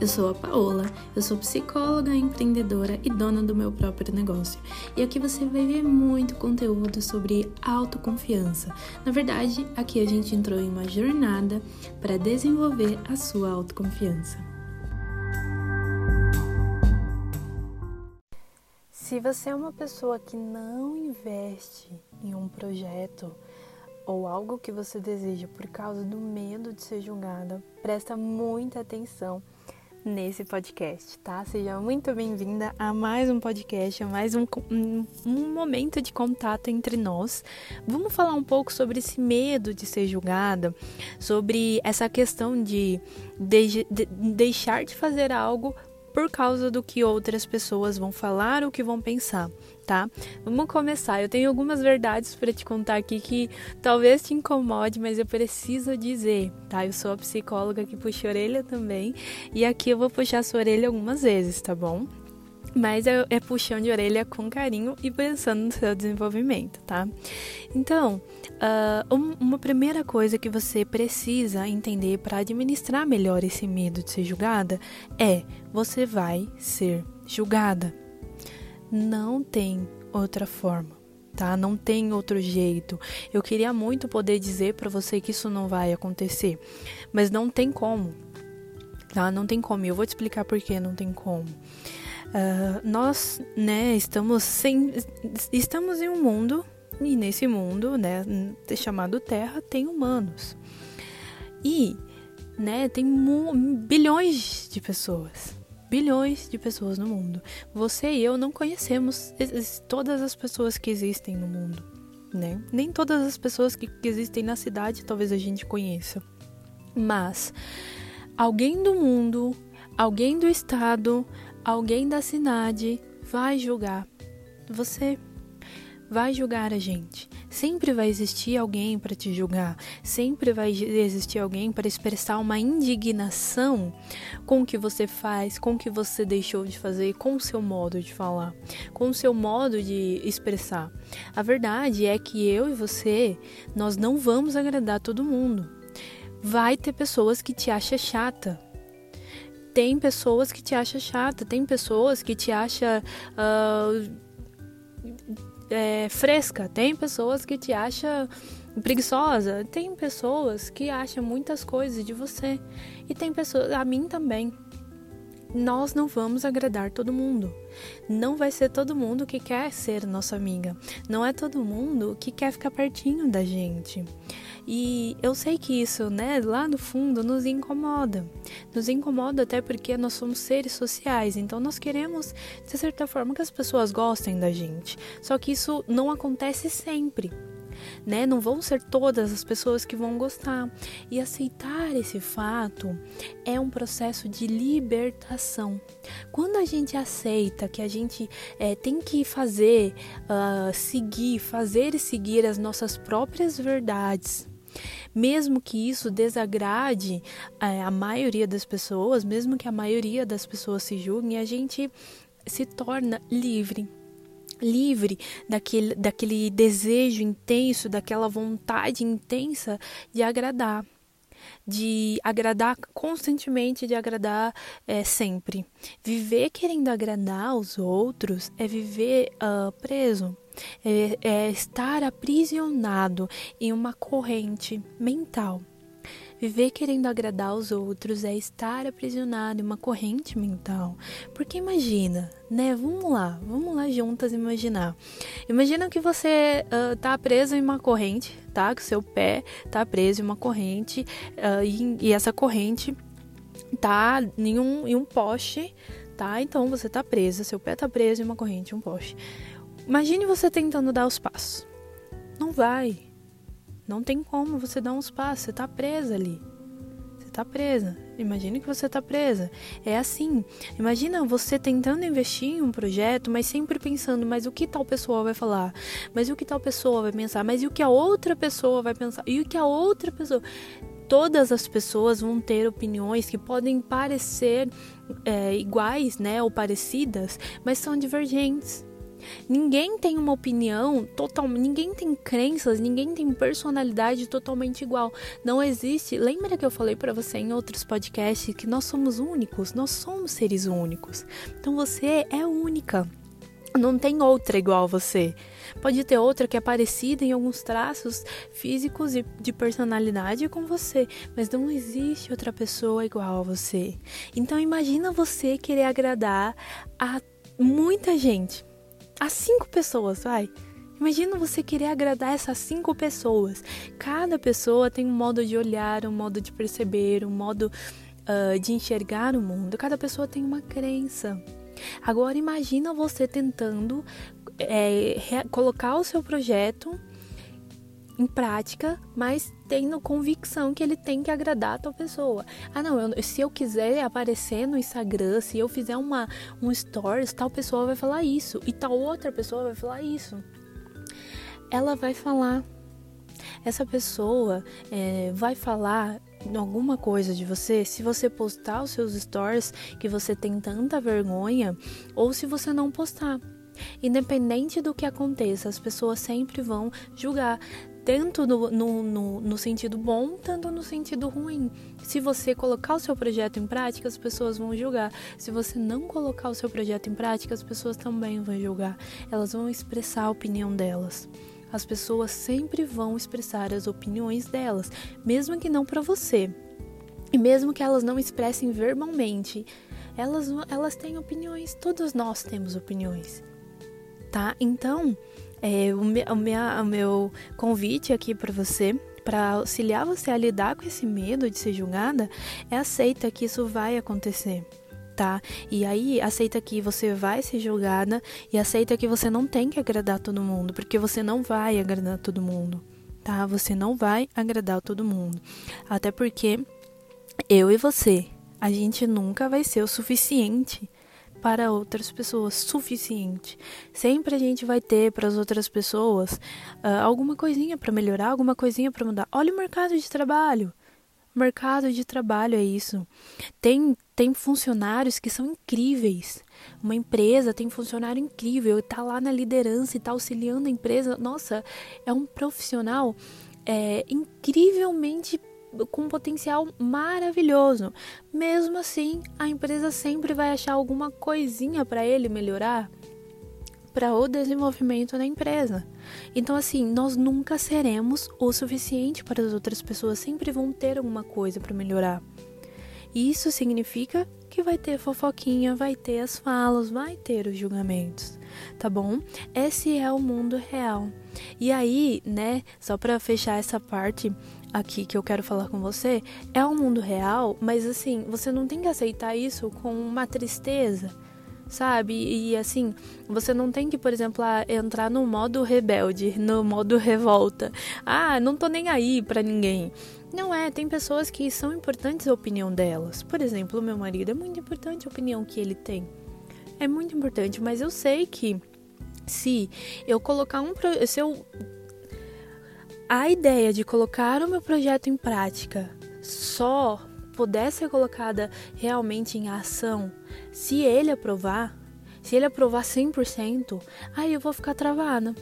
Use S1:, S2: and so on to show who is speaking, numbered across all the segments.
S1: Eu sou a Paola, eu sou psicóloga, empreendedora e dona do meu próprio negócio. E aqui você vai ver muito conteúdo sobre autoconfiança. Na verdade, aqui a gente entrou em uma jornada para desenvolver a sua autoconfiança. Se você é uma pessoa que não investe em um projeto, ou algo que você deseja por causa do medo de ser julgada, presta muita atenção nesse podcast, tá? Seja muito bem-vinda a mais um podcast, a mais um, um, um, momento de contato entre nós. Vamos falar um pouco sobre esse medo de ser julgada, sobre essa questão de, de, de deixar de fazer algo por causa do que outras pessoas vão falar ou que vão pensar, tá? Vamos começar. Eu tenho algumas verdades para te contar aqui que talvez te incomode, mas eu preciso dizer, tá? Eu sou a psicóloga que puxa a orelha também, e aqui eu vou puxar a sua orelha algumas vezes, tá bom? Mas é, é puxão de orelha com carinho e pensando no seu desenvolvimento, tá? Então, uh, um, uma primeira coisa que você precisa entender para administrar melhor esse medo de ser julgada é você vai ser julgada. Não tem outra forma. Tá? Não tem outro jeito. Eu queria muito poder dizer para você que isso não vai acontecer, mas não tem como. Tá? Não tem como. Eu vou te explicar por que não tem como. Uh, nós, né, estamos sem, estamos em um mundo e nesse mundo, né, chamado Terra, tem humanos e, né, tem bilhões de pessoas, bilhões de pessoas no mundo. Você e eu não conhecemos todas as pessoas que existem no mundo, né? Nem todas as pessoas que, que existem na cidade talvez a gente conheça, mas alguém do mundo, alguém do estado, alguém da cidade vai julgar você. Vai julgar a gente. Sempre vai existir alguém para te julgar. Sempre vai existir alguém para expressar uma indignação com o que você faz, com o que você deixou de fazer, com o seu modo de falar, com o seu modo de expressar. A verdade é que eu e você, nós não vamos agradar todo mundo. Vai ter pessoas que te acham chata, tem pessoas que te acham chata, tem pessoas que te acham uh, é, fresca, tem pessoas que te acham preguiçosa, tem pessoas que acham muitas coisas de você e tem pessoas, a mim também. Nós não vamos agradar todo mundo. Não vai ser todo mundo que quer ser nossa amiga. Não é todo mundo que quer ficar pertinho da gente. E eu sei que isso, né, lá no fundo nos incomoda. Nos incomoda até porque nós somos seres sociais, então nós queremos, de certa forma, que as pessoas gostem da gente. Só que isso não acontece sempre. Né? Não vão ser todas as pessoas que vão gostar. E aceitar esse fato é um processo de libertação. Quando a gente aceita que a gente é, tem que fazer, uh, seguir, fazer e seguir as nossas próprias verdades, mesmo que isso desagrade é, a maioria das pessoas, mesmo que a maioria das pessoas se julguem, a gente se torna livre livre daquele, daquele desejo intenso, daquela vontade intensa de agradar, de agradar constantemente, de agradar é, sempre. Viver querendo agradar os outros é viver uh, preso é, é estar aprisionado em uma corrente mental. Viver querendo agradar os outros é estar aprisionado em uma corrente mental. Porque imagina, né? Vamos lá, vamos lá juntas imaginar. Imagina que você uh, tá preso em uma corrente, tá? Que o seu pé tá preso em uma corrente uh, e, e, essa corrente tá em um, em um poste, tá? Então você tá presa, seu pé tá preso em uma corrente, um poste. Imagine você tentando dar os passos. Não vai. Não tem como você dar uns passos. Você está presa ali. Você está presa. Imagine que você está presa. É assim. Imagina você tentando investir em um projeto, mas sempre pensando, mas o que tal pessoa vai falar? Mas o que tal pessoa vai pensar? Mas e o que a outra pessoa vai pensar? E o que a outra pessoa todas as pessoas vão ter opiniões que podem parecer é, iguais, né, ou parecidas, mas são divergentes Ninguém tem uma opinião total, ninguém tem crenças, ninguém tem personalidade totalmente igual. Não existe. Lembra que eu falei para você em outros podcasts que nós somos únicos, nós somos seres únicos. Então você é única. Não tem outra igual a você. Pode ter outra que é parecida em alguns traços físicos e de personalidade com você, mas não existe outra pessoa igual a você. Então imagina você querer agradar a muita gente, a cinco pessoas, vai. Imagina você querer agradar essas cinco pessoas. Cada pessoa tem um modo de olhar, um modo de perceber, um modo uh, de enxergar o mundo. Cada pessoa tem uma crença. Agora imagina você tentando é, colocar o seu projeto em prática, mas tendo convicção que ele tem que agradar a tal pessoa. Ah, não, eu, se eu quiser aparecer no Instagram, se eu fizer uma, um stories, tal pessoa vai falar isso e tal outra pessoa vai falar isso. Ela vai falar. Essa pessoa é, vai falar alguma coisa de você se você postar os seus stories que você tem tanta vergonha ou se você não postar. Independente do que aconteça, as pessoas sempre vão julgar, tanto no, no, no, no, sentido bom, tanto no sentido ruim. Se você colocar o seu projeto em prática, as pessoas vão julgar. Se você não colocar o seu projeto em prática, as pessoas também vão julgar. Elas vão expressar a opinião delas. As pessoas sempre vão expressar as opiniões delas, mesmo que não para você. E mesmo que elas não expressem verbalmente, elas, elas têm opiniões, todos nós temos opiniões tá? Então, é, o, o, o meu convite aqui para você, para auxiliar você a lidar com esse medo de ser julgada, é aceita que isso vai acontecer. Tá? E aí aceita que você vai ser julgada e aceita que você não tem que agradar todo mundo, porque você não vai agradar todo mundo, tá? Você não vai agradar todo mundo. Até porque eu e você, a gente nunca vai ser o suficiente para outras pessoas suficiente. Sempre a gente vai ter para as outras pessoas uh, alguma coisinha para melhorar, alguma coisinha para mudar. Olha o mercado de trabalho. Mercado de trabalho é isso. Tem tem funcionários que são incríveis. Uma empresa tem funcionário incrível, está lá na liderança e está auxiliando a empresa. Nossa, é um profissional é, incrivelmente com um potencial maravilhoso. Mesmo assim, a empresa sempre vai achar alguma coisinha para ele melhorar para o desenvolvimento da empresa. Então, assim, nós nunca seremos o suficiente para as outras pessoas, sempre vão ter alguma coisa para melhorar. Isso significa que vai ter fofoquinha, vai ter as falas, vai ter os julgamentos, tá bom? Esse é o mundo real. E aí, né, só para fechar essa parte, aqui que eu quero falar com você é o mundo real, mas assim, você não tem que aceitar isso com uma tristeza, sabe? E assim, você não tem que, por exemplo, entrar no modo rebelde, no modo revolta. Ah, não tô nem aí para ninguém. Não é, tem pessoas que são importantes a opinião delas. Por exemplo, meu marido é muito importante a opinião que ele tem. É muito importante, mas eu sei que se eu colocar um se eu a ideia de colocar o meu projeto em prática só pudesse ser colocada realmente em ação se ele aprovar, se ele aprovar 100%, aí eu vou ficar travada.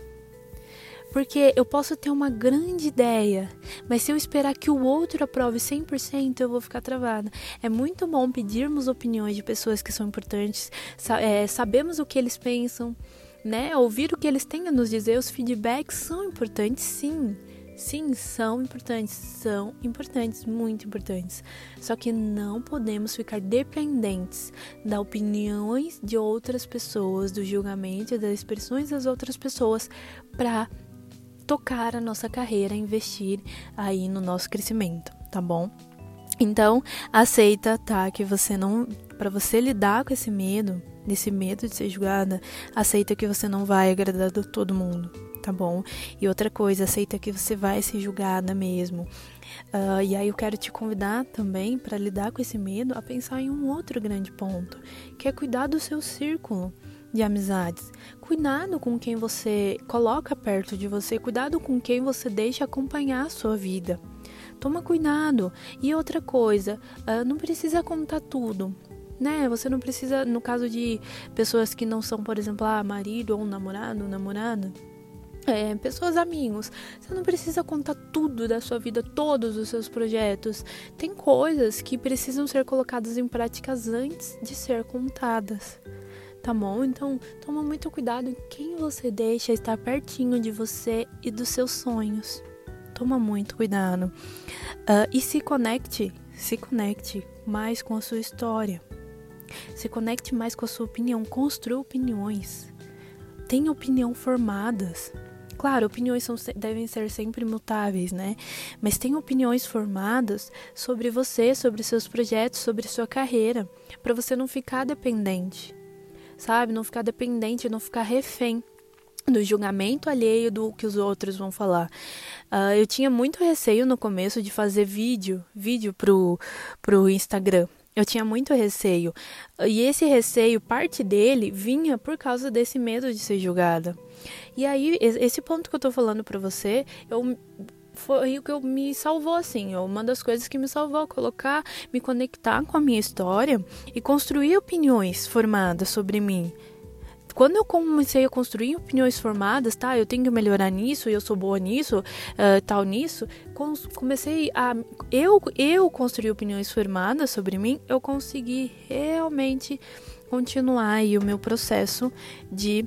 S1: Porque eu posso ter uma grande ideia, mas se eu esperar que o outro aprove 100%, eu vou ficar travada. É muito bom pedirmos opiniões de pessoas que são importantes, é, sabemos o que eles pensam, né? Ouvir o que eles têm a nos dizer, os feedbacks são importantes, sim. Sim, são importantes, são importantes, muito importantes. Só que não podemos ficar dependentes das opiniões de outras pessoas, do julgamento e das expressões das outras pessoas para tocar a nossa carreira, investir aí no nosso crescimento, tá bom? Então, aceita, tá, que você não, para você lidar com esse medo, desse medo de ser julgada, aceita que você não vai agradar todo mundo, tá bom? E outra coisa, aceita que você vai ser julgada mesmo. Uh, e aí eu quero te convidar também para lidar com esse medo a pensar em um outro grande ponto, que é cuidar do seu círculo de amizades. Cuidado com quem você coloca perto de você, cuidado com quem você deixa acompanhar a sua vida. Toma cuidado. E outra coisa, uh, não precisa contar tudo né? Você não precisa, no caso de pessoas que não são, por exemplo, ah, marido ou namorado, namorada, é, pessoas amigos. Você não precisa contar tudo da sua vida, todos os seus projetos. Tem coisas que precisam ser colocadas em práticas antes de ser contadas. Tá bom? Então, toma muito cuidado em quem você deixa estar pertinho de você e dos seus sonhos. Toma muito cuidado. Uh, e se conecte, se conecte mais com a sua história. Se conecte mais com a sua opinião. Construa opiniões. Tenha opinião formadas. Claro, opiniões são, devem ser sempre mutáveis, né? Mas tenha opiniões formadas sobre você, sobre seus projetos, sobre sua carreira, para você não ficar dependente, sabe? Não ficar dependente, não ficar refém do julgamento alheio do que os outros vão falar. Uh, eu tinha muito receio no começo de fazer vídeo, vídeo pro, pro Instagram. Eu tinha muito receio. E esse receio, parte dele, vinha por causa desse medo de ser julgada. E aí, esse ponto que eu tô falando pra você, eu foi o que eu, me salvou, assim. Uma das coisas que me salvou, colocar, me conectar com a minha história e construir opiniões formadas sobre mim quando eu comecei a construir opiniões formadas, tá? Eu tenho que melhorar nisso, eu sou boa nisso, uh, tal nisso. Comecei a eu eu construir opiniões formadas sobre mim, eu consegui realmente continuar aí o meu processo de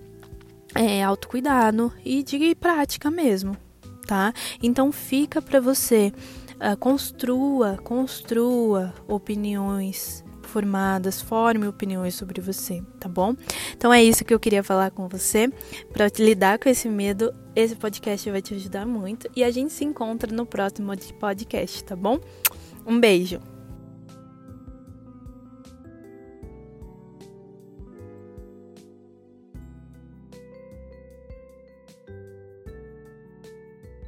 S1: é, autocuidado e de prática mesmo, tá? Então fica para você uh, construa, construa opiniões formadas, forme opiniões sobre você, tá bom? Então é isso que eu queria falar com você. Para lidar com esse medo, esse podcast vai te ajudar muito. E a gente se encontra no próximo podcast, tá bom? Um beijo!